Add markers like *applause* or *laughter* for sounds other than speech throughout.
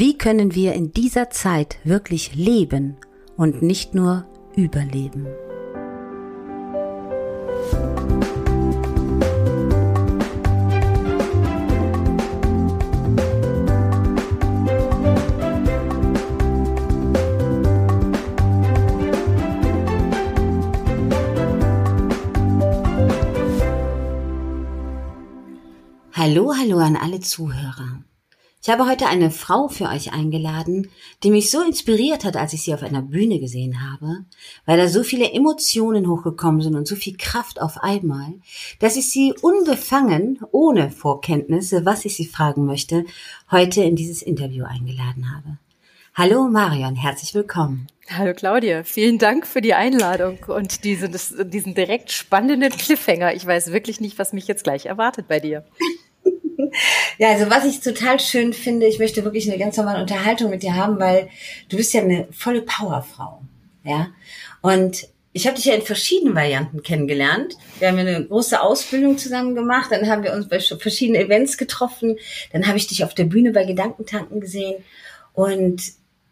Wie können wir in dieser Zeit wirklich leben und nicht nur überleben? Hallo, hallo an alle Zuhörer. Ich habe heute eine Frau für euch eingeladen, die mich so inspiriert hat, als ich sie auf einer Bühne gesehen habe, weil da so viele Emotionen hochgekommen sind und so viel Kraft auf einmal, dass ich sie unbefangen, ohne Vorkenntnisse, was ich sie fragen möchte, heute in dieses Interview eingeladen habe. Hallo Marion, herzlich willkommen. Hallo Claudia, vielen Dank für die Einladung und diesen, diesen direkt spannenden Cliffhanger. Ich weiß wirklich nicht, was mich jetzt gleich erwartet bei dir. Ja, also was ich total schön finde, ich möchte wirklich eine ganz normale Unterhaltung mit dir haben, weil du bist ja eine volle Powerfrau, ja. Und ich habe dich ja in verschiedenen Varianten kennengelernt. Wir haben eine große Ausbildung zusammen gemacht, dann haben wir uns bei verschiedenen Events getroffen, dann habe ich dich auf der Bühne bei Gedankentanken gesehen und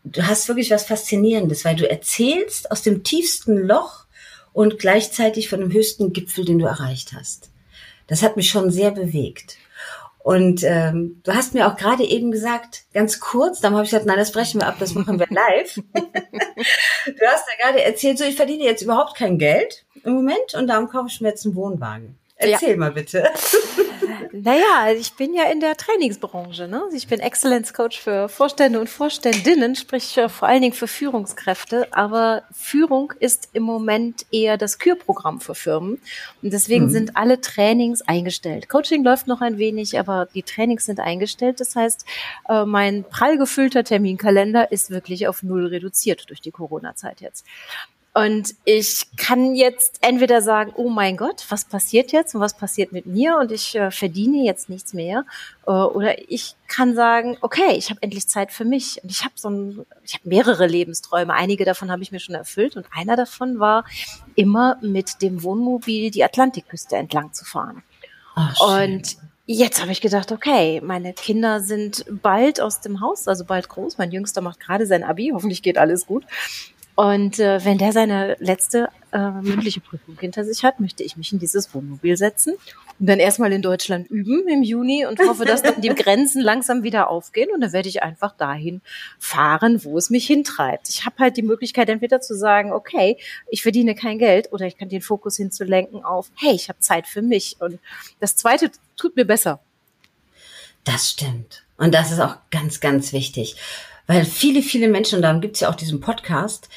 du hast wirklich was Faszinierendes, weil du erzählst aus dem tiefsten Loch und gleichzeitig von dem höchsten Gipfel, den du erreicht hast. Das hat mich schon sehr bewegt. Und ähm, du hast mir auch gerade eben gesagt, ganz kurz, dann habe ich gesagt, nein, das brechen wir ab, das machen wir live. *laughs* du hast ja gerade erzählt, so ich verdiene jetzt überhaupt kein Geld im Moment und darum kaufe ich mir jetzt einen Wohnwagen. Erzähl ja. mal bitte. Naja, ich bin ja in der Trainingsbranche. Ne? Ich bin Excellence Coach für Vorstände und Vorständinnen, sprich vor allen Dingen für Führungskräfte. Aber Führung ist im Moment eher das Kürprogramm für Firmen. Und deswegen mhm. sind alle Trainings eingestellt. Coaching läuft noch ein wenig, aber die Trainings sind eingestellt. Das heißt, äh, mein prall gefüllter Terminkalender ist wirklich auf null reduziert durch die Corona-Zeit jetzt. Und ich kann jetzt entweder sagen, oh mein Gott, was passiert jetzt und was passiert mit mir und ich äh, verdiene jetzt nichts mehr. Äh, oder ich kann sagen, okay, ich habe endlich Zeit für mich. Und ich habe so ein, ich habe mehrere Lebensträume. Einige davon habe ich mir schon erfüllt und einer davon war, immer mit dem Wohnmobil die Atlantikküste entlang zu fahren. Ach, und Jetzt habe ich gedacht, okay, meine Kinder sind bald aus dem Haus, also bald groß. Mein Jüngster macht gerade sein Abi, hoffentlich geht alles gut. Und äh, wenn der seine letzte äh, mündliche Prüfung hinter sich hat, möchte ich mich in dieses Wohnmobil setzen und dann erstmal in Deutschland üben im Juni und hoffe, dass dann die Grenzen langsam wieder aufgehen und dann werde ich einfach dahin fahren, wo es mich hintreibt. Ich habe halt die Möglichkeit, entweder zu sagen, okay, ich verdiene kein Geld oder ich kann den Fokus hinzulenken auf, hey, ich habe Zeit für mich. Und das Zweite tut mir besser. Das stimmt. Und das ist auch ganz, ganz wichtig. Weil viele, viele Menschen, und darum gibt's ja auch diesen Podcast,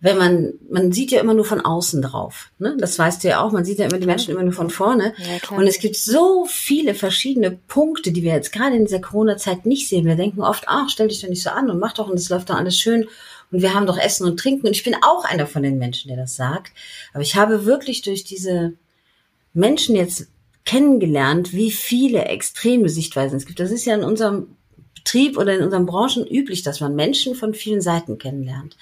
wenn man, man sieht ja immer nur von außen drauf. Ne? Das weißt du ja auch, man sieht ja immer die Menschen immer nur von vorne. Ja, und es gibt so viele verschiedene Punkte, die wir jetzt gerade in dieser Corona-Zeit nicht sehen. Wir denken oft, ach, stell dich doch nicht so an und mach doch und es läuft doch alles schön und wir haben doch Essen und Trinken. Und ich bin auch einer von den Menschen, der das sagt. Aber ich habe wirklich durch diese Menschen jetzt kennengelernt, wie viele extreme Sichtweisen es gibt. Das ist ja in unserem Betrieb oder in unseren Branchen üblich, dass man Menschen von vielen Seiten kennenlernt.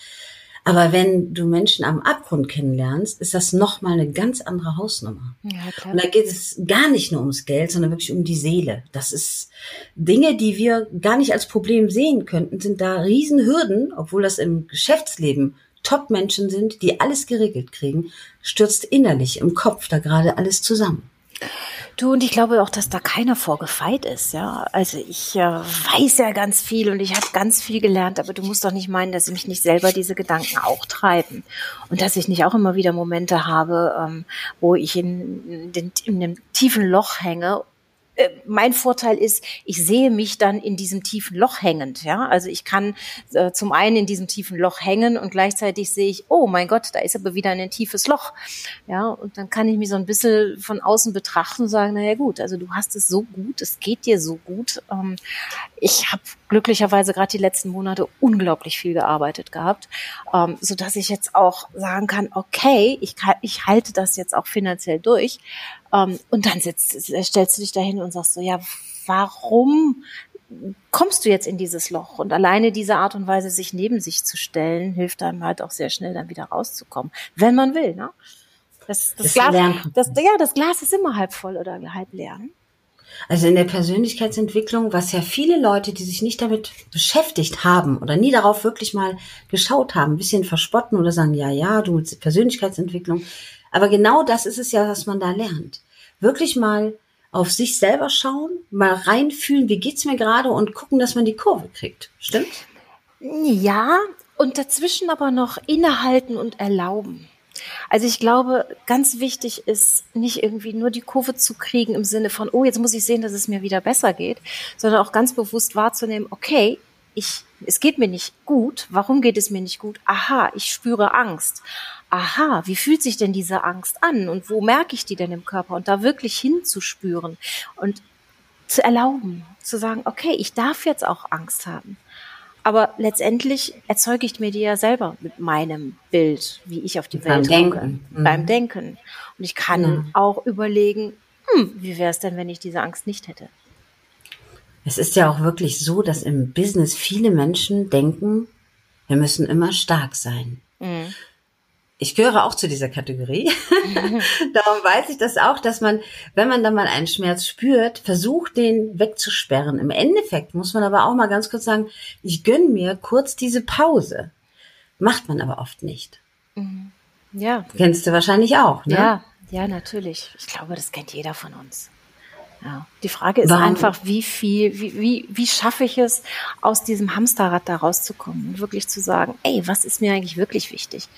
Aber wenn du Menschen am Abgrund kennenlernst, ist das nochmal eine ganz andere Hausnummer. Ja. Und da geht es gar nicht nur ums Geld, sondern wirklich um die Seele. Das ist Dinge, die wir gar nicht als Problem sehen könnten, sind da Riesenhürden, obwohl das im Geschäftsleben Top-Menschen sind, die alles geregelt kriegen, stürzt innerlich im Kopf da gerade alles zusammen. Du, und ich glaube auch, dass da keiner vorgefeit ist, ja. Also ich äh, weiß ja ganz viel und ich habe ganz viel gelernt, aber du musst doch nicht meinen, dass mich nicht selber diese Gedanken auch treiben. Und dass ich nicht auch immer wieder Momente habe, ähm, wo ich in, in, in einem tiefen Loch hänge mein Vorteil ist, ich sehe mich dann in diesem tiefen Loch hängend. Ja, also ich kann äh, zum einen in diesem tiefen Loch hängen und gleichzeitig sehe ich, oh mein Gott, da ist aber wieder ein tiefes Loch. Ja, und dann kann ich mich so ein bisschen von außen betrachten und sagen, naja gut, also du hast es so gut, es geht dir so gut. Ähm, ich habe glücklicherweise gerade die letzten Monate unglaublich viel gearbeitet gehabt, ähm, so dass ich jetzt auch sagen kann, okay, ich, kann, ich halte das jetzt auch finanziell durch. Ähm, und dann sitzt, stellst du dich dahin und sagst so, ja, warum kommst du jetzt in dieses Loch? Und alleine diese Art und Weise, sich neben sich zu stellen, hilft einem halt auch sehr schnell dann wieder rauszukommen, wenn man will. Ne? Das, das, das Glas, das, ja, das Glas ist immer halb voll oder halb leer. Also in der Persönlichkeitsentwicklung, was ja viele Leute, die sich nicht damit beschäftigt haben oder nie darauf wirklich mal geschaut haben, ein bisschen verspotten oder sagen, ja, ja, du Persönlichkeitsentwicklung. Aber genau das ist es ja, was man da lernt. Wirklich mal auf sich selber schauen, mal reinfühlen, wie geht's mir gerade und gucken, dass man die Kurve kriegt. Stimmt? Ja, und dazwischen aber noch innehalten und erlauben. Also ich glaube, ganz wichtig ist, nicht irgendwie nur die Kurve zu kriegen im Sinne von, oh, jetzt muss ich sehen, dass es mir wieder besser geht, sondern auch ganz bewusst wahrzunehmen, okay, ich, es geht mir nicht gut. Warum geht es mir nicht gut? Aha, ich spüre Angst. Aha, wie fühlt sich denn diese Angst an und wo merke ich die denn im Körper? Und da wirklich hinzuspüren und zu erlauben, zu sagen, okay, ich darf jetzt auch Angst haben. Aber letztendlich erzeuge ich mir die ja selber mit meinem Bild, wie ich auf die beim Welt Denken. Mhm. Beim Denken. Und ich kann ja. auch überlegen, hm, wie wäre es denn, wenn ich diese Angst nicht hätte? Es ist ja auch wirklich so, dass im Business viele Menschen denken, wir müssen immer stark sein. Mhm ich gehöre auch zu dieser Kategorie. *laughs* Darum weiß ich das auch, dass man, wenn man dann mal einen Schmerz spürt, versucht, den wegzusperren. Im Endeffekt muss man aber auch mal ganz kurz sagen, ich gönne mir kurz diese Pause. Macht man aber oft nicht. Mhm. Ja. Kennst du wahrscheinlich auch, ne? Ja, ja, natürlich. Ich glaube, das kennt jeder von uns. Ja. Die Frage ist Warum? einfach, wie viel, wie, wie, wie schaffe ich es, aus diesem Hamsterrad da rauszukommen und wirklich zu sagen, ey, was ist mir eigentlich wirklich wichtig?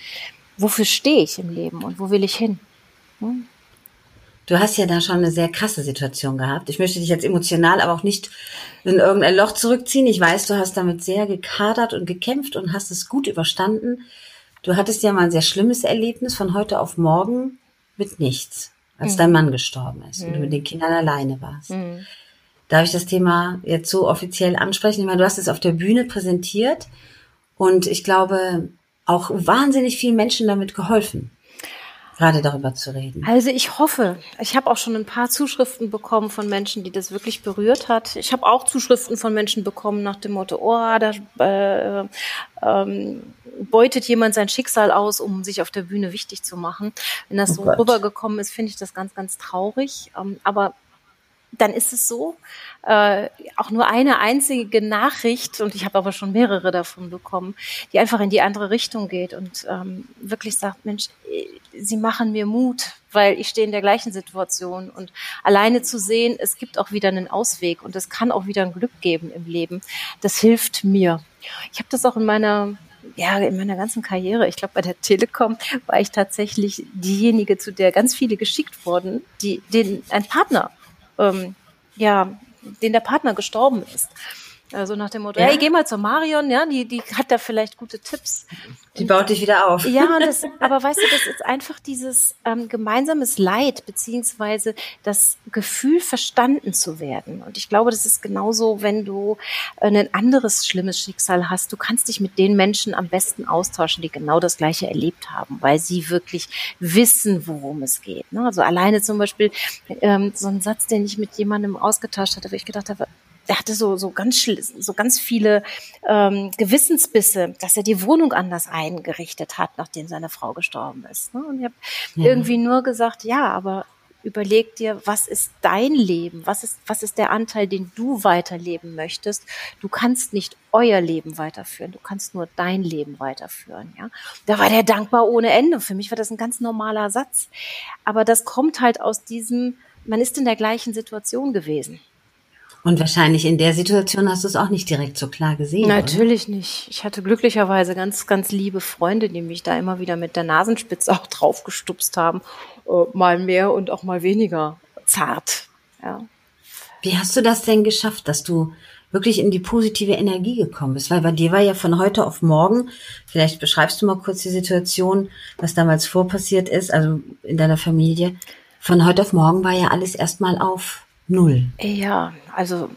wofür stehe ich im Leben und wo will ich hin? Hm? Du hast ja da schon eine sehr krasse Situation gehabt. Ich möchte dich jetzt emotional aber auch nicht in irgendein Loch zurückziehen. Ich weiß, du hast damit sehr gekadert und gekämpft und hast es gut überstanden. Du hattest ja mal ein sehr schlimmes Erlebnis von heute auf morgen mit nichts, als mhm. dein Mann gestorben ist mhm. und du mit den Kindern alleine warst. Mhm. Darf ich das Thema jetzt so offiziell ansprechen? Ich meine, du hast es auf der Bühne präsentiert und ich glaube, auch wahnsinnig vielen Menschen damit geholfen, gerade darüber zu reden. Also ich hoffe, ich habe auch schon ein paar Zuschriften bekommen von Menschen, die das wirklich berührt hat. Ich habe auch Zuschriften von Menschen bekommen nach dem Motto, oh, da äh, ähm, beutet jemand sein Schicksal aus, um sich auf der Bühne wichtig zu machen. Wenn das oh so Gott. rübergekommen ist, finde ich das ganz, ganz traurig. Ähm, aber dann ist es so. Äh, auch nur eine einzige Nachricht, und ich habe aber schon mehrere davon bekommen, die einfach in die andere Richtung geht und ähm, wirklich sagt, Mensch, sie machen mir Mut, weil ich stehe in der gleichen Situation. Und alleine zu sehen, es gibt auch wieder einen Ausweg und es kann auch wieder ein Glück geben im Leben, das hilft mir. Ich habe das auch in meiner ja, in meiner ganzen Karriere, ich glaube bei der Telekom war ich tatsächlich diejenige, zu der ganz viele geschickt wurden, die den ein Partner ähm, ja, den der Partner gestorben ist. Also nach dem Motto, ja. hey, geh mal zur Marion, ja, die, die hat da vielleicht gute Tipps. Die baut dich wieder auf. Ja, *laughs* das, aber weißt du, das ist einfach dieses ähm, gemeinsames Leid, beziehungsweise das Gefühl, verstanden zu werden. Und ich glaube, das ist genauso, wenn du ein anderes schlimmes Schicksal hast. Du kannst dich mit den Menschen am besten austauschen, die genau das Gleiche erlebt haben, weil sie wirklich wissen, worum es geht. Ne? Also alleine zum Beispiel ähm, so ein Satz, den ich mit jemandem ausgetauscht hatte, wo ich gedacht habe, er hatte so, so ganz, so ganz viele ähm, Gewissensbisse, dass er die Wohnung anders eingerichtet hat, nachdem seine Frau gestorben ist. Ne? Und ich habe ja. irgendwie nur gesagt, ja, aber überleg dir, was ist dein Leben? Was ist, was ist der Anteil, den du weiterleben möchtest? Du kannst nicht euer Leben weiterführen. Du kannst nur dein Leben weiterführen, ja. Da war der dankbar ohne Ende. Für mich war das ein ganz normaler Satz. Aber das kommt halt aus diesem, man ist in der gleichen Situation gewesen. Und wahrscheinlich in der Situation hast du es auch nicht direkt so klar gesehen. Natürlich oder? nicht. Ich hatte glücklicherweise ganz, ganz liebe Freunde, die mich da immer wieder mit der Nasenspitze auch draufgestupst haben. Äh, mal mehr und auch mal weniger zart. Ja. Wie hast du das denn geschafft, dass du wirklich in die positive Energie gekommen bist? Weil bei dir war ja von heute auf morgen, vielleicht beschreibst du mal kurz die Situation, was damals vorpassiert ist, also in deiner Familie. Von heute auf morgen war ja alles erstmal auf Null. Ja, also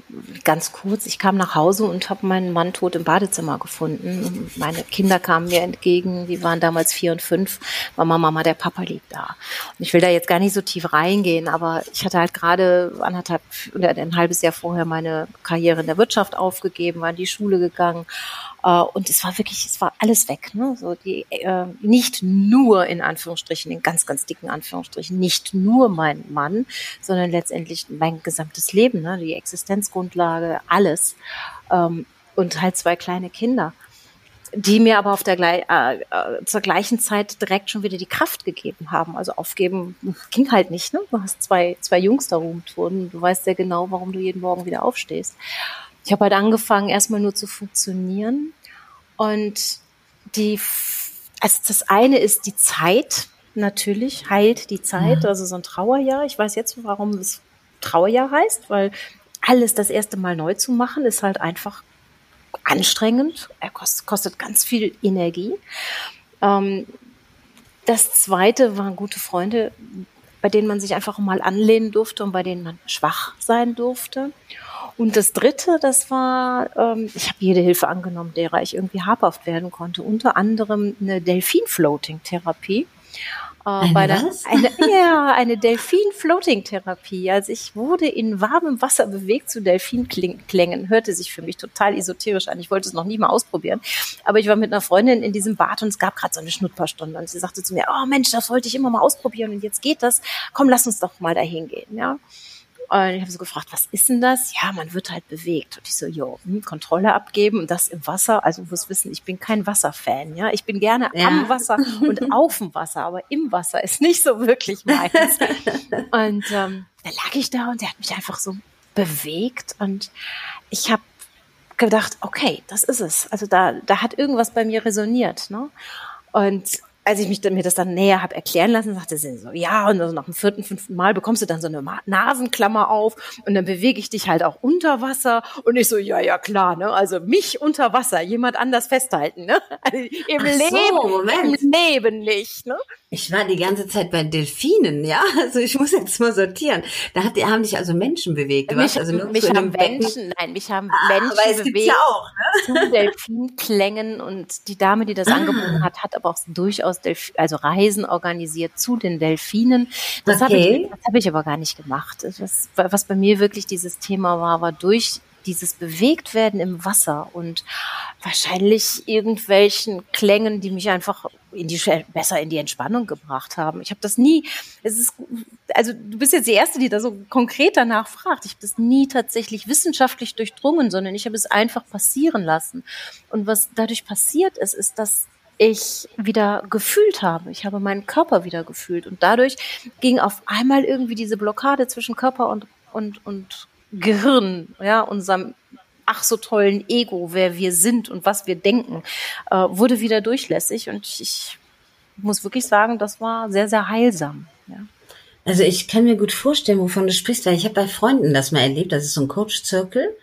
ganz kurz, ich kam nach Hause und habe meinen Mann tot im Badezimmer gefunden. Meine Kinder kamen mir entgegen, die waren damals vier und fünf. Mama, Mama, der Papa liegt da. Und ich will da jetzt gar nicht so tief reingehen, aber ich hatte halt gerade anderthalb oder ein halbes Jahr vorher meine Karriere in der Wirtschaft aufgegeben, war in die Schule gegangen. Äh, und es war wirklich, es war alles weg. Ne? So die äh, nicht nur in Anführungsstrichen, in ganz, ganz dicken Anführungsstrichen, nicht nur mein Mann, sondern letztendlich mein gesamtes Leben, ne? die Existenzgrundlage, alles. Ähm, und halt zwei kleine Kinder die mir aber auf der äh, äh, zur gleichen Zeit direkt schon wieder die Kraft gegeben haben. Also aufgeben ging halt nicht. Ne? Du hast zwei, zwei Jungs da rumtouren. Du weißt sehr genau, warum du jeden Morgen wieder aufstehst. Ich habe halt angefangen, erstmal nur zu funktionieren. Und die, also das eine ist die Zeit, natürlich, heilt die Zeit, ja. also so ein Trauerjahr. Ich weiß jetzt, warum es Trauerjahr heißt, weil alles das erste Mal neu zu machen, ist halt einfach anstrengend. Er kostet, kostet ganz viel Energie. Ähm, das zweite waren gute Freunde, bei denen man sich einfach mal anlehnen durfte und bei denen man schwach sein durfte. Und das dritte, das war, ähm, ich habe jede Hilfe angenommen, derer ich irgendwie habhaft werden konnte. Unter anderem eine Delfin-Floating-Therapie. Äh, eine bei der, eine, *laughs* ja, eine Delfin-Floating-Therapie. Also ich wurde in warmem Wasser bewegt zu Delfinklängen. Hörte sich für mich total esoterisch an. Ich wollte es noch nie mal ausprobieren. Aber ich war mit einer Freundin in diesem Bad und es gab gerade so eine Schnupperstunde. Und sie sagte zu mir, oh Mensch, das wollte ich immer mal ausprobieren und jetzt geht das. Komm, lass uns doch mal dahin gehen. Ja. Und ich habe so gefragt, was ist denn das? Ja, man wird halt bewegt. Und ich so, jo, hm, Kontrolle abgeben und das im Wasser. Also du musst wissen, ich bin kein Wasserfan. Ja, ich bin gerne ja. am Wasser und *laughs* auf dem Wasser, aber im Wasser ist nicht so wirklich meins. *laughs* und ähm, da lag ich da und der hat mich einfach so bewegt und ich habe gedacht, okay, das ist es. Also da, da hat irgendwas bei mir resoniert. Ne? Und als ich mich dann, mir das dann näher habe erklären lassen, sagte sie so, ja, und also nach dem vierten, fünften Mal bekommst du dann so eine Nasenklammer auf und dann bewege ich dich halt auch unter Wasser und ich so, ja, ja, klar, ne, also mich unter Wasser, jemand anders festhalten, ne, *laughs* also im Ach Leben, so, im Leben nicht, ne. Ich war die ganze Zeit bei Delfinen, ja. *laughs* Also ich muss jetzt mal sortieren. Da hat, haben dich also Menschen bewegt. Mich, also mich haben Menschen, nein, mich haben ah, Menschen aber es bewegt. Ja auch, ne? Zu Delfinklängen und die Dame, die das ah. angeboten hat, hat aber auch durchaus Delf also Reisen organisiert zu den Delfinen. Das okay. habe ich, das hab ich aber gar nicht gemacht. Das, was bei mir wirklich dieses Thema war, war durch dieses Bewegtwerden im Wasser und wahrscheinlich irgendwelchen Klängen, die mich einfach in die, besser in die Entspannung gebracht haben. Ich habe das nie, es ist, also du bist jetzt die Erste, die da so konkret danach fragt. Ich habe das nie tatsächlich wissenschaftlich durchdrungen, sondern ich habe es einfach passieren lassen. Und was dadurch passiert ist, ist, dass ich wieder gefühlt habe. Ich habe meinen Körper wieder gefühlt. Und dadurch ging auf einmal irgendwie diese Blockade zwischen Körper und, und, und Gehirn, ja, unserem ach so tollen Ego, wer wir sind und was wir denken, äh, wurde wieder durchlässig. Und ich muss wirklich sagen, das war sehr, sehr heilsam. Ja. Also ich kann mir gut vorstellen, wovon du sprichst, weil ich habe bei Freunden das mal erlebt. Das ist so ein Coach-Zirkel.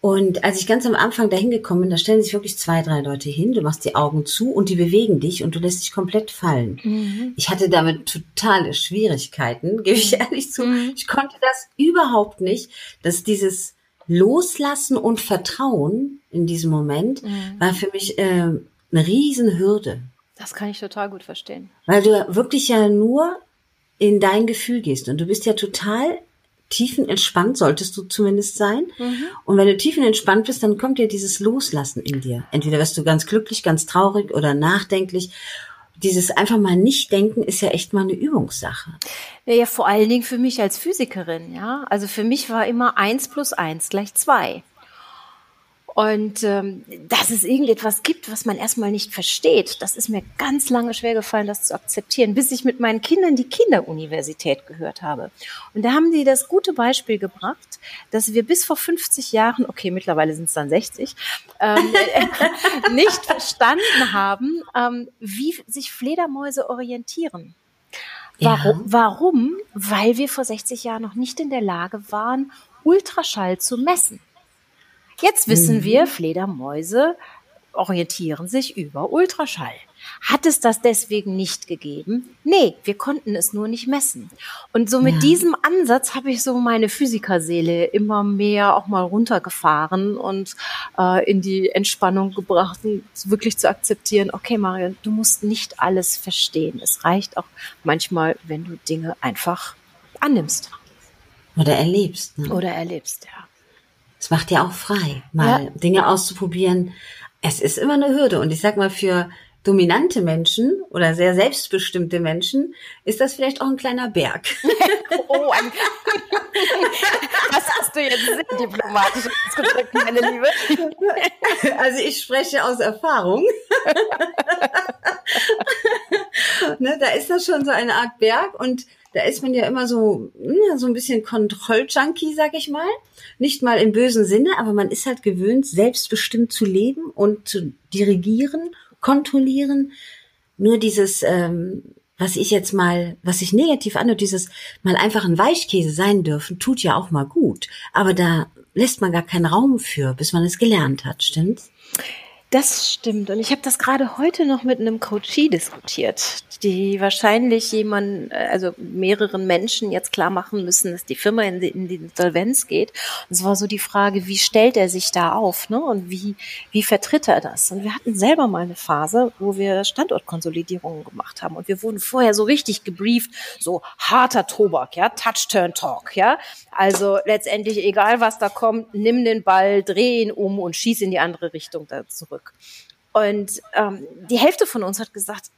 Und als ich ganz am Anfang dahin gekommen bin, da stellen sich wirklich zwei, drei Leute hin, du machst die Augen zu und die bewegen dich und du lässt dich komplett fallen. Mhm. Ich hatte damit totale Schwierigkeiten, *laughs* gebe ich ehrlich zu. Mhm. Ich konnte das überhaupt nicht, dass dieses Loslassen und Vertrauen in diesem Moment mhm. war für mich äh, eine Riesenhürde. Das kann ich total gut verstehen. Weil du wirklich ja nur in dein Gefühl gehst und du bist ja total tiefenentspannt solltest du zumindest sein. Mhm. Und wenn du tiefenentspannt bist, dann kommt dir dieses Loslassen in dir. Entweder wirst du ganz glücklich, ganz traurig oder nachdenklich. Dieses einfach mal nicht denken ist ja echt mal eine Übungssache. Ja, ja, vor allen Dingen für mich als Physikerin, ja. Also für mich war immer eins plus eins gleich zwei. Und ähm, dass es irgendetwas gibt, was man erstmal nicht versteht, das ist mir ganz lange schwer gefallen, das zu akzeptieren, bis ich mit meinen Kindern die Kinderuniversität gehört habe. Und da haben die das gute Beispiel gebracht, dass wir bis vor 50 Jahren, okay, mittlerweile sind es dann 60, ähm, *laughs* nicht verstanden haben, ähm, wie sich Fledermäuse orientieren. Warum? Ja. Warum? Weil wir vor 60 Jahren noch nicht in der Lage waren, Ultraschall zu messen. Jetzt wissen mhm. wir, Fledermäuse orientieren sich über Ultraschall. Hat es das deswegen nicht gegeben? Nee, wir konnten es nur nicht messen. Und so mit ja. diesem Ansatz habe ich so meine Physikerseele immer mehr auch mal runtergefahren und äh, in die Entspannung gebracht, wirklich zu akzeptieren, okay, Marion, du musst nicht alles verstehen. Es reicht auch manchmal, wenn du Dinge einfach annimmst. Oder erlebst. Ne? Oder erlebst, ja. Es macht ja auch frei, mal ja. Dinge auszuprobieren, Es ist immer eine Hürde. Und ich sag mal, für dominante Menschen oder sehr selbstbestimmte Menschen ist das vielleicht auch ein kleiner Berg. *laughs* oh, ein *laughs* was hast du jetzt sehr diplomatisch ausgedrückt, meine Liebe? *laughs* Also ich spreche aus Erfahrung. ne, da ist das schon so eine Art Berg und da ist man ja immer so, so ein bisschen Kontrolljunkie, sag ich mal. Nicht mal im bösen Sinne, aber man ist halt gewöhnt, selbstbestimmt zu leben und zu dirigieren kontrollieren. Nur dieses, ähm, was ich jetzt mal, was sich negativ anhört, dieses mal einfach ein Weichkäse sein dürfen, tut ja auch mal gut. Aber da lässt man gar keinen Raum für, bis man es gelernt hat, stimmt's? Das stimmt. Und ich habe das gerade heute noch mit einem Coachie diskutiert, die wahrscheinlich jemand, also mehreren Menschen jetzt klar machen müssen, dass die Firma in die, in die Insolvenz geht. Und es war so die Frage, wie stellt er sich da auf, ne? Und wie, wie vertritt er das? Und wir hatten selber mal eine Phase, wo wir Standortkonsolidierungen gemacht haben. Und wir wurden vorher so richtig gebrieft, so harter Tobak, ja, Touch-Turn-Talk, ja. Also letztendlich, egal was da kommt, nimm den Ball, dreh ihn um und schieß in die andere Richtung da zurück zurück. Und ähm, die Hälfte von uns hat gesagt,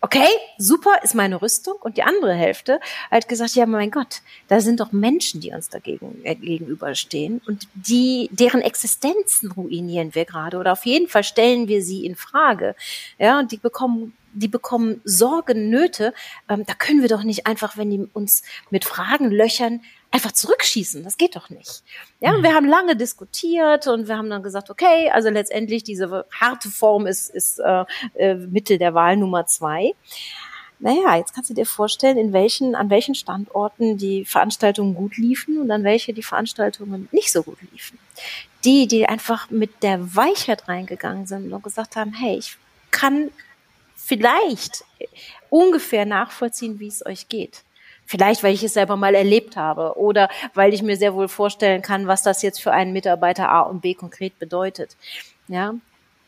okay, super, ist meine Rüstung. Und die andere Hälfte hat gesagt, ja, mein Gott, da sind doch Menschen, die uns dagegen äh, gegenüberstehen und die, deren Existenzen ruinieren wir gerade oder auf jeden Fall stellen wir sie in Frage. Ja, und die bekommen die bekommen Sorgen, Nöte. Ähm, da können wir doch nicht einfach, wenn die uns mit Fragen löchern, einfach zurückschießen. Das geht doch nicht. Ja, mhm. wir haben lange diskutiert und wir haben dann gesagt, okay, also letztendlich diese harte Form ist, ist äh, äh, Mittel der Wahl Nummer zwei. Naja, jetzt kannst du dir vorstellen, in welchen, an welchen Standorten die Veranstaltungen gut liefen und an welche die Veranstaltungen nicht so gut liefen. Die, die einfach mit der Weichheit reingegangen sind und gesagt haben, hey, ich kann vielleicht ungefähr nachvollziehen, wie es euch geht. Vielleicht, weil ich es selber mal erlebt habe oder weil ich mir sehr wohl vorstellen kann, was das jetzt für einen Mitarbeiter A und B konkret bedeutet. Ja,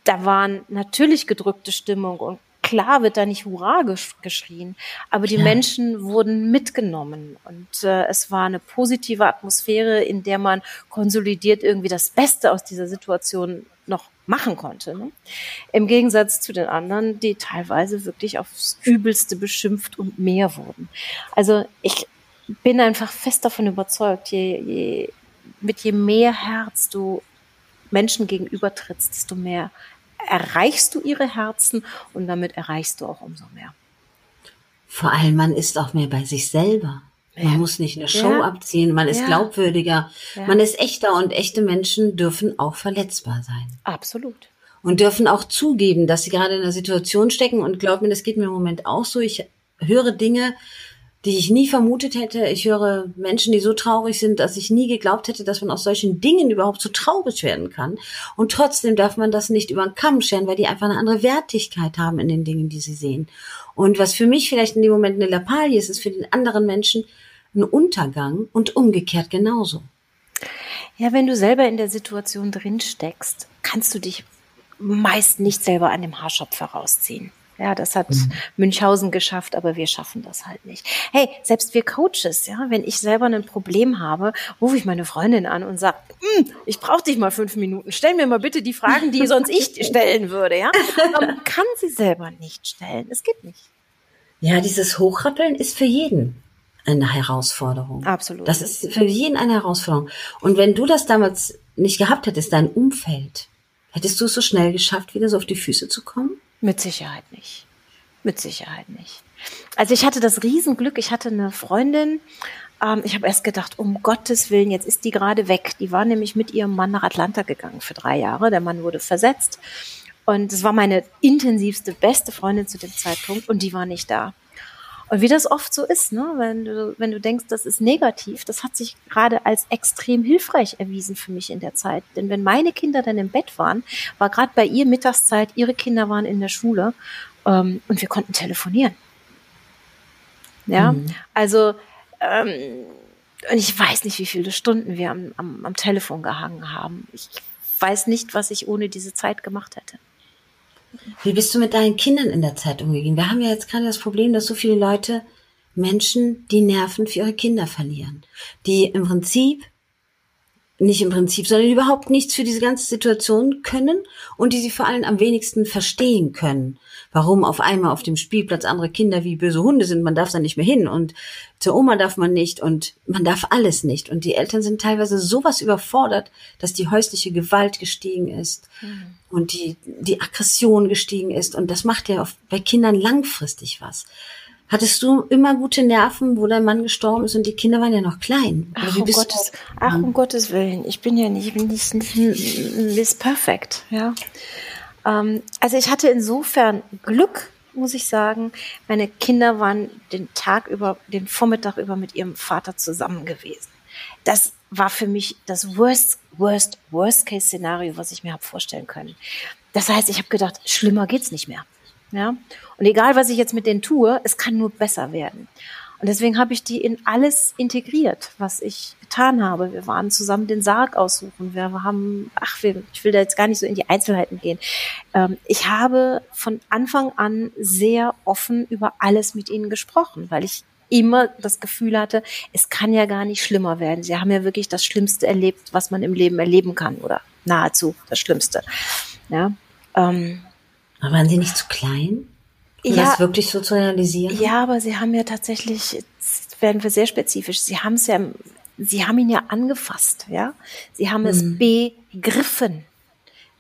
da waren natürlich gedrückte Stimmung und klar wird da nicht Hurra geschrien, aber die ja. Menschen wurden mitgenommen und äh, es war eine positive Atmosphäre, in der man konsolidiert irgendwie das Beste aus dieser Situation noch machen konnte. Ne? Im Gegensatz zu den anderen, die teilweise wirklich aufs Übelste beschimpft und mehr wurden. Also ich bin einfach fest davon überzeugt, je, je, mit je mehr Herz du Menschen gegenübertrittst, desto mehr erreichst du ihre Herzen und damit erreichst du auch umso mehr. Vor allem, man ist auch mehr bei sich selber. Man ja. muss nicht eine Show ja. abziehen, man ist ja. glaubwürdiger, man ist echter und echte Menschen dürfen auch verletzbar sein. Absolut. Und dürfen auch zugeben, dass sie gerade in einer Situation stecken und glaub mir, das geht mir im Moment auch so. Ich höre Dinge, die ich nie vermutet hätte. Ich höre Menschen, die so traurig sind, dass ich nie geglaubt hätte, dass man aus solchen Dingen überhaupt so traurig werden kann. Und trotzdem darf man das nicht über den Kamm scheren, weil die einfach eine andere Wertigkeit haben in den Dingen, die sie sehen. Und was für mich vielleicht in dem Moment eine Lappalie ist, ist für den anderen Menschen ein Untergang und umgekehrt genauso. Ja, wenn du selber in der Situation drin steckst, kannst du dich meist nicht selber an dem Haarschopf herausziehen. Ja, das hat mhm. Münchhausen geschafft, aber wir schaffen das halt nicht. Hey, selbst wir Coaches, ja, wenn ich selber ein Problem habe, rufe ich meine Freundin an und sage, hm, ich brauche dich mal fünf Minuten. Stell mir mal bitte die Fragen, die sonst ich *laughs* stellen würde, ja. Aber *laughs* man kann sie selber nicht stellen. Es geht nicht. Ja, dieses Hochrappeln ist für jeden eine Herausforderung. Absolut. Das ist für jeden eine Herausforderung. Und wenn du das damals nicht gehabt hättest, dein Umfeld, hättest du es so schnell geschafft, wieder so auf die Füße zu kommen? Mit Sicherheit nicht. Mit Sicherheit nicht. Also ich hatte das Riesenglück, ich hatte eine Freundin, ähm, ich habe erst gedacht, um Gottes Willen, jetzt ist die gerade weg. Die war nämlich mit ihrem Mann nach Atlanta gegangen für drei Jahre. Der Mann wurde versetzt. Und es war meine intensivste, beste Freundin zu dem Zeitpunkt und die war nicht da. Und wie das oft so ist, ne? wenn, du, wenn du denkst, das ist negativ, das hat sich gerade als extrem hilfreich erwiesen für mich in der Zeit. Denn wenn meine Kinder dann im Bett waren, war gerade bei ihr Mittagszeit, ihre Kinder waren in der Schule ähm, und wir konnten telefonieren. Ja, mhm. also ähm, und ich weiß nicht, wie viele Stunden wir am, am, am Telefon gehangen haben. Ich weiß nicht, was ich ohne diese Zeit gemacht hätte. Wie bist du mit deinen Kindern in der Zeit umgegangen? Wir haben ja jetzt gerade das Problem, dass so viele Leute Menschen die Nerven für ihre Kinder verlieren, die im Prinzip nicht im Prinzip, sondern die überhaupt nichts für diese ganze Situation können und die sie vor allem am wenigsten verstehen können. Warum auf einmal auf dem Spielplatz andere Kinder wie böse Hunde sind, man darf da nicht mehr hin und zur Oma darf man nicht und man darf alles nicht. Und die Eltern sind teilweise sowas überfordert, dass die häusliche Gewalt gestiegen ist mhm. und die, die Aggression gestiegen ist. Und das macht ja bei Kindern langfristig was. Hattest du immer gute Nerven, wo dein Mann gestorben ist und die Kinder waren ja noch klein? Ach, um Gottes, ach um Gottes Willen, ich bin ja nicht, ich bin nicht, nicht Miss Perfect, ja. Ähm, also ich hatte insofern Glück, muss ich sagen. Meine Kinder waren den Tag über, den Vormittag über mit ihrem Vater zusammen gewesen. Das war für mich das Worst, Worst, Worst Case Szenario, was ich mir habe vorstellen können. Das heißt, ich habe gedacht, schlimmer geht's nicht mehr. Ja? Und egal, was ich jetzt mit denen tue, es kann nur besser werden. Und deswegen habe ich die in alles integriert, was ich getan habe. Wir waren zusammen den Sarg aussuchen. Wir haben, ach, ich will da jetzt gar nicht so in die Einzelheiten gehen. Ähm, ich habe von Anfang an sehr offen über alles mit ihnen gesprochen, weil ich immer das Gefühl hatte, es kann ja gar nicht schlimmer werden. Sie haben ja wirklich das Schlimmste erlebt, was man im Leben erleben kann oder nahezu das Schlimmste. Ja. Ähm, aber waren Sie nicht zu klein? Um ja, das wirklich so zu realisieren? Ja, aber Sie haben ja tatsächlich, jetzt werden wir sehr spezifisch, Sie haben es ja, Sie haben ihn ja angefasst, ja? Sie haben es mhm. begriffen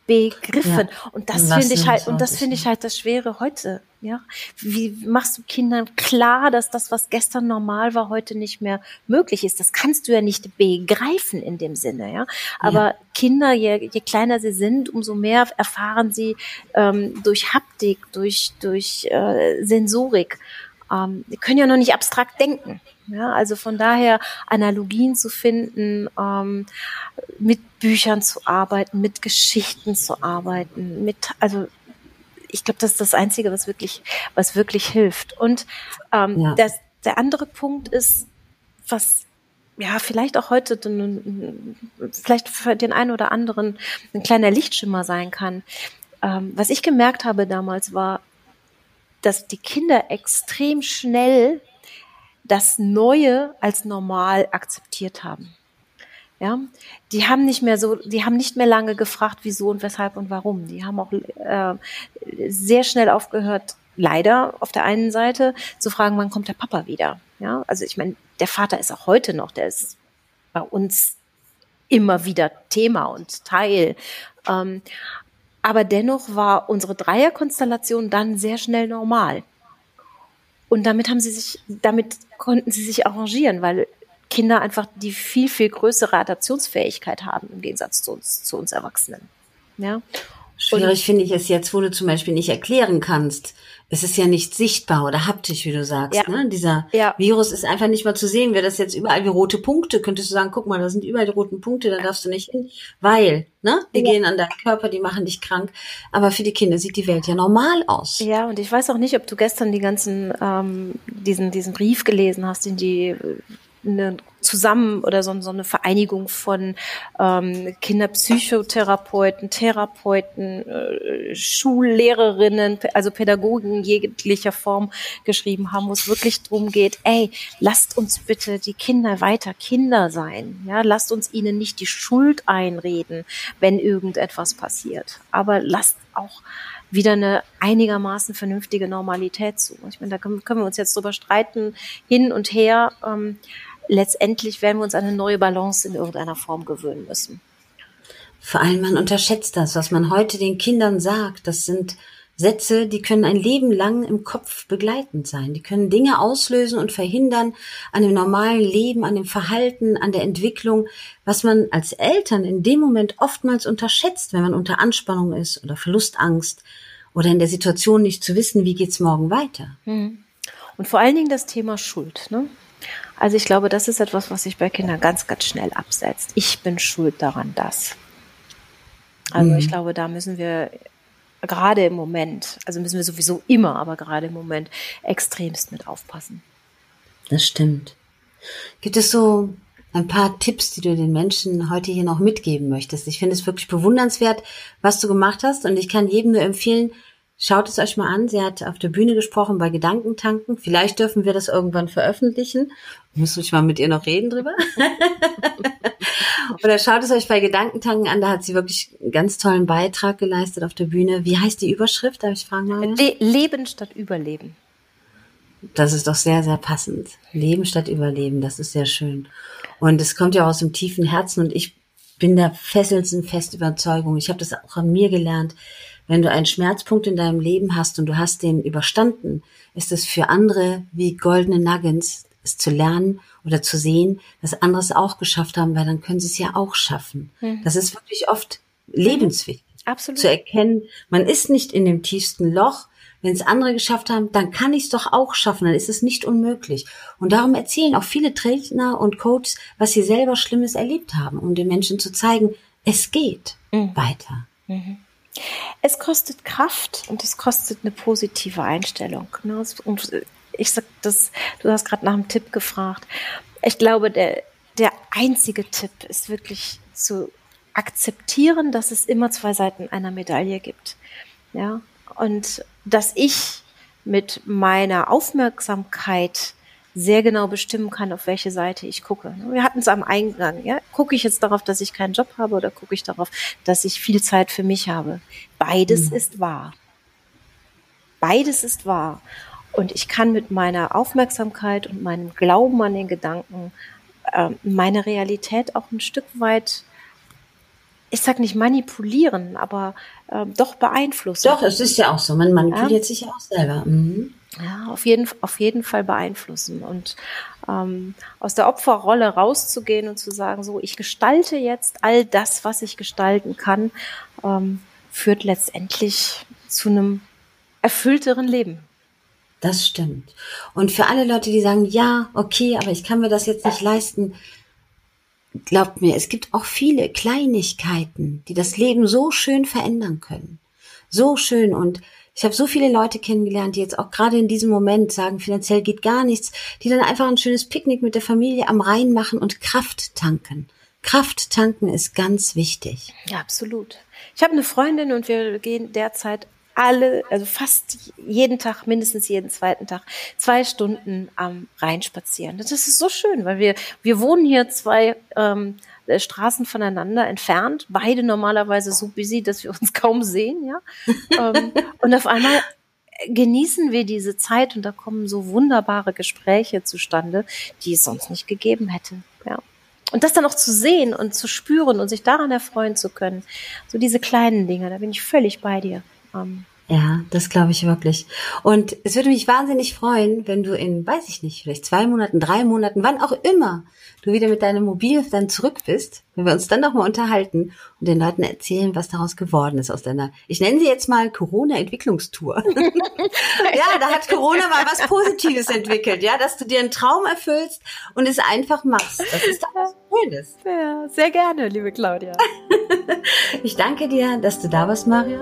begriffen. Ja. Und das finde ich halt, und das finde ich halt das Schwere heute. Ja, wie machst du Kindern klar, dass das, was gestern normal war, heute nicht mehr möglich ist? Das kannst du ja nicht begreifen in dem Sinne, ja. Aber ja. Kinder, je, je kleiner sie sind, umso mehr erfahren sie ähm, durch Haptik, durch durch äh, Sensorik. Ähm, die können ja noch nicht abstrakt denken. Ja, also von daher Analogien zu finden, ähm, mit Büchern zu arbeiten, mit Geschichten zu arbeiten, mit also ich glaube, das ist das Einzige, was wirklich, was wirklich hilft. Und ähm, ja. das, der andere Punkt ist, was ja vielleicht auch heute vielleicht für den einen oder anderen ein kleiner Lichtschimmer sein kann. Ähm, was ich gemerkt habe damals war, dass die Kinder extrem schnell das Neue als normal akzeptiert haben. Ja, die haben nicht mehr so, die haben nicht mehr lange gefragt, wieso und weshalb und warum. Die haben auch äh, sehr schnell aufgehört, leider auf der einen Seite zu fragen, wann kommt der Papa wieder. Ja, also ich meine, der Vater ist auch heute noch, der ist bei uns immer wieder Thema und Teil. Ähm, aber dennoch war unsere Dreierkonstellation dann sehr schnell normal. Und damit haben sie sich, damit konnten sie sich arrangieren, weil Kinder einfach die viel, viel größere Adaptionsfähigkeit haben im Gegensatz zu uns, zu uns Erwachsenen. Ja. Schwierig finde ich es jetzt, wo du zum Beispiel nicht erklären kannst. Es ist ja nicht sichtbar oder haptisch, wie du sagst. Ja. Ne? Dieser ja. Virus ist einfach nicht mal zu sehen. Wäre das jetzt überall wie rote Punkte, könntest du sagen, guck mal, da sind überall die roten Punkte, da darfst du nicht hin, weil, ne, die ja. gehen an deinen Körper, die machen dich krank. Aber für die Kinder sieht die Welt ja normal aus. Ja, und ich weiß auch nicht, ob du gestern die ganzen, ähm, diesen, diesen Brief gelesen hast, den die eine zusammen oder so, so eine Vereinigung von ähm, Kinderpsychotherapeuten, Therapeuten, äh, Schullehrerinnen, also Pädagogen jeglicher Form geschrieben haben, wo es wirklich darum geht, ey, lasst uns bitte die Kinder weiter Kinder sein. Ja, lasst uns ihnen nicht die Schuld einreden, wenn irgendetwas passiert. Aber lasst auch wieder eine einigermaßen vernünftige Normalität zu. Ich meine, da können, können wir uns jetzt drüber streiten, hin und her. Ähm, letztendlich werden wir uns an eine neue Balance in irgendeiner Form gewöhnen müssen. Vor allem, man unterschätzt das, was man heute den Kindern sagt. Das sind Sätze, die können ein Leben lang im Kopf begleitend sein. Die können Dinge auslösen und verhindern an dem normalen Leben, an dem Verhalten, an der Entwicklung, was man als Eltern in dem Moment oftmals unterschätzt, wenn man unter Anspannung ist oder Verlustangst oder in der Situation nicht zu wissen, wie geht's morgen weiter. Hm. Und vor allen Dingen das Thema Schuld. Ne? Also ich glaube, das ist etwas, was sich bei Kindern ganz, ganz schnell absetzt. Ich bin schuld daran, dass. Also mhm. ich glaube, da müssen wir gerade im Moment, also müssen wir sowieso immer, aber gerade im Moment extremst mit aufpassen. Das stimmt. Gibt es so ein paar Tipps, die du den Menschen heute hier noch mitgeben möchtest? Ich finde es wirklich bewundernswert, was du gemacht hast und ich kann jedem nur empfehlen, Schaut es euch mal an. Sie hat auf der Bühne gesprochen bei Gedankentanken. Vielleicht dürfen wir das irgendwann veröffentlichen. Muss ich mal mit ihr noch reden drüber. *laughs* Oder schaut es euch bei Gedankentanken an. Da hat sie wirklich einen ganz tollen Beitrag geleistet auf der Bühne. Wie heißt die Überschrift? Darf ich fragen mal? Le Leben statt Überleben. Das ist doch sehr, sehr passend. Leben statt Überleben. Das ist sehr schön. Und es kommt ja aus dem tiefen Herzen. Und ich bin der fesselsten fest Überzeugung. Ich habe das auch an mir gelernt wenn du einen Schmerzpunkt in deinem Leben hast und du hast den überstanden, ist es für andere wie goldene Nuggets, es zu lernen oder zu sehen, dass andere es auch geschafft haben, weil dann können sie es ja auch schaffen. Mhm. Das ist wirklich oft lebenswichtig. Absolut. Zu erkennen, man ist nicht in dem tiefsten Loch. Wenn es andere geschafft haben, dann kann ich es doch auch schaffen, dann ist es nicht unmöglich. Und darum erzählen auch viele Trainer und Coaches, was sie selber Schlimmes erlebt haben, um den Menschen zu zeigen, es geht mhm. weiter. Mhm. Es kostet Kraft und es kostet eine positive Einstellung. Ne? Und ich sag das, du hast gerade nach einem Tipp gefragt. Ich glaube, der, der einzige Tipp ist wirklich zu akzeptieren, dass es immer zwei Seiten einer Medaille gibt. Ja, und dass ich mit meiner Aufmerksamkeit sehr genau bestimmen kann, auf welche Seite ich gucke. Wir hatten es am Eingang. Ja? Gucke ich jetzt darauf, dass ich keinen Job habe oder gucke ich darauf, dass ich viel Zeit für mich habe? Beides mhm. ist wahr. Beides ist wahr. Und ich kann mit meiner Aufmerksamkeit und meinem Glauben an den Gedanken äh, meine Realität auch ein Stück weit ich sag nicht manipulieren, aber äh, doch beeinflussen. Doch, es ist ja auch so. Man manipuliert ja? sich ja auch selber. Mhm. Ja, auf jeden, auf jeden Fall beeinflussen. Und ähm, aus der Opferrolle rauszugehen und zu sagen, so, ich gestalte jetzt all das, was ich gestalten kann, ähm, führt letztendlich zu einem erfüllteren Leben. Das stimmt. Und für alle Leute, die sagen, ja, okay, aber ich kann mir das jetzt nicht leisten, glaubt mir, es gibt auch viele Kleinigkeiten, die das Leben so schön verändern können. So schön. Und ich habe so viele Leute kennengelernt, die jetzt auch gerade in diesem Moment sagen, finanziell geht gar nichts, die dann einfach ein schönes Picknick mit der Familie am Rhein machen und Kraft tanken. Kraft tanken ist ganz wichtig. Ja, absolut. Ich habe eine Freundin und wir gehen derzeit alle, also fast jeden Tag, mindestens jeden zweiten Tag, zwei Stunden am Rhein spazieren. Das ist so schön, weil wir, wir wohnen hier zwei ähm, äh, Straßen voneinander entfernt, beide normalerweise so busy, dass wir uns *laughs* kaum sehen, ja. ähm, und auf einmal genießen wir diese Zeit und da kommen so wunderbare Gespräche zustande, die es sonst nicht gegeben hätte. Ja. Und das dann auch zu sehen und zu spüren und sich daran erfreuen zu können. So diese kleinen Dinge, da bin ich völlig bei dir. Ähm, ja, das glaube ich wirklich. Und es würde mich wahnsinnig freuen, wenn du in, weiß ich nicht, vielleicht zwei Monaten, drei Monaten, wann auch immer, du wieder mit deinem Mobil dann zurück bist, wenn wir uns dann nochmal unterhalten und den Leuten erzählen, was daraus geworden ist aus deiner, ich nenne sie jetzt mal Corona-Entwicklungstour. *laughs* ja, da hat Corona mal was Positives entwickelt, ja, dass du dir einen Traum erfüllst und es einfach machst. Das ist was Schönes. Ja, sehr gerne, liebe Claudia. *laughs* ich danke dir, dass du da warst, Maria.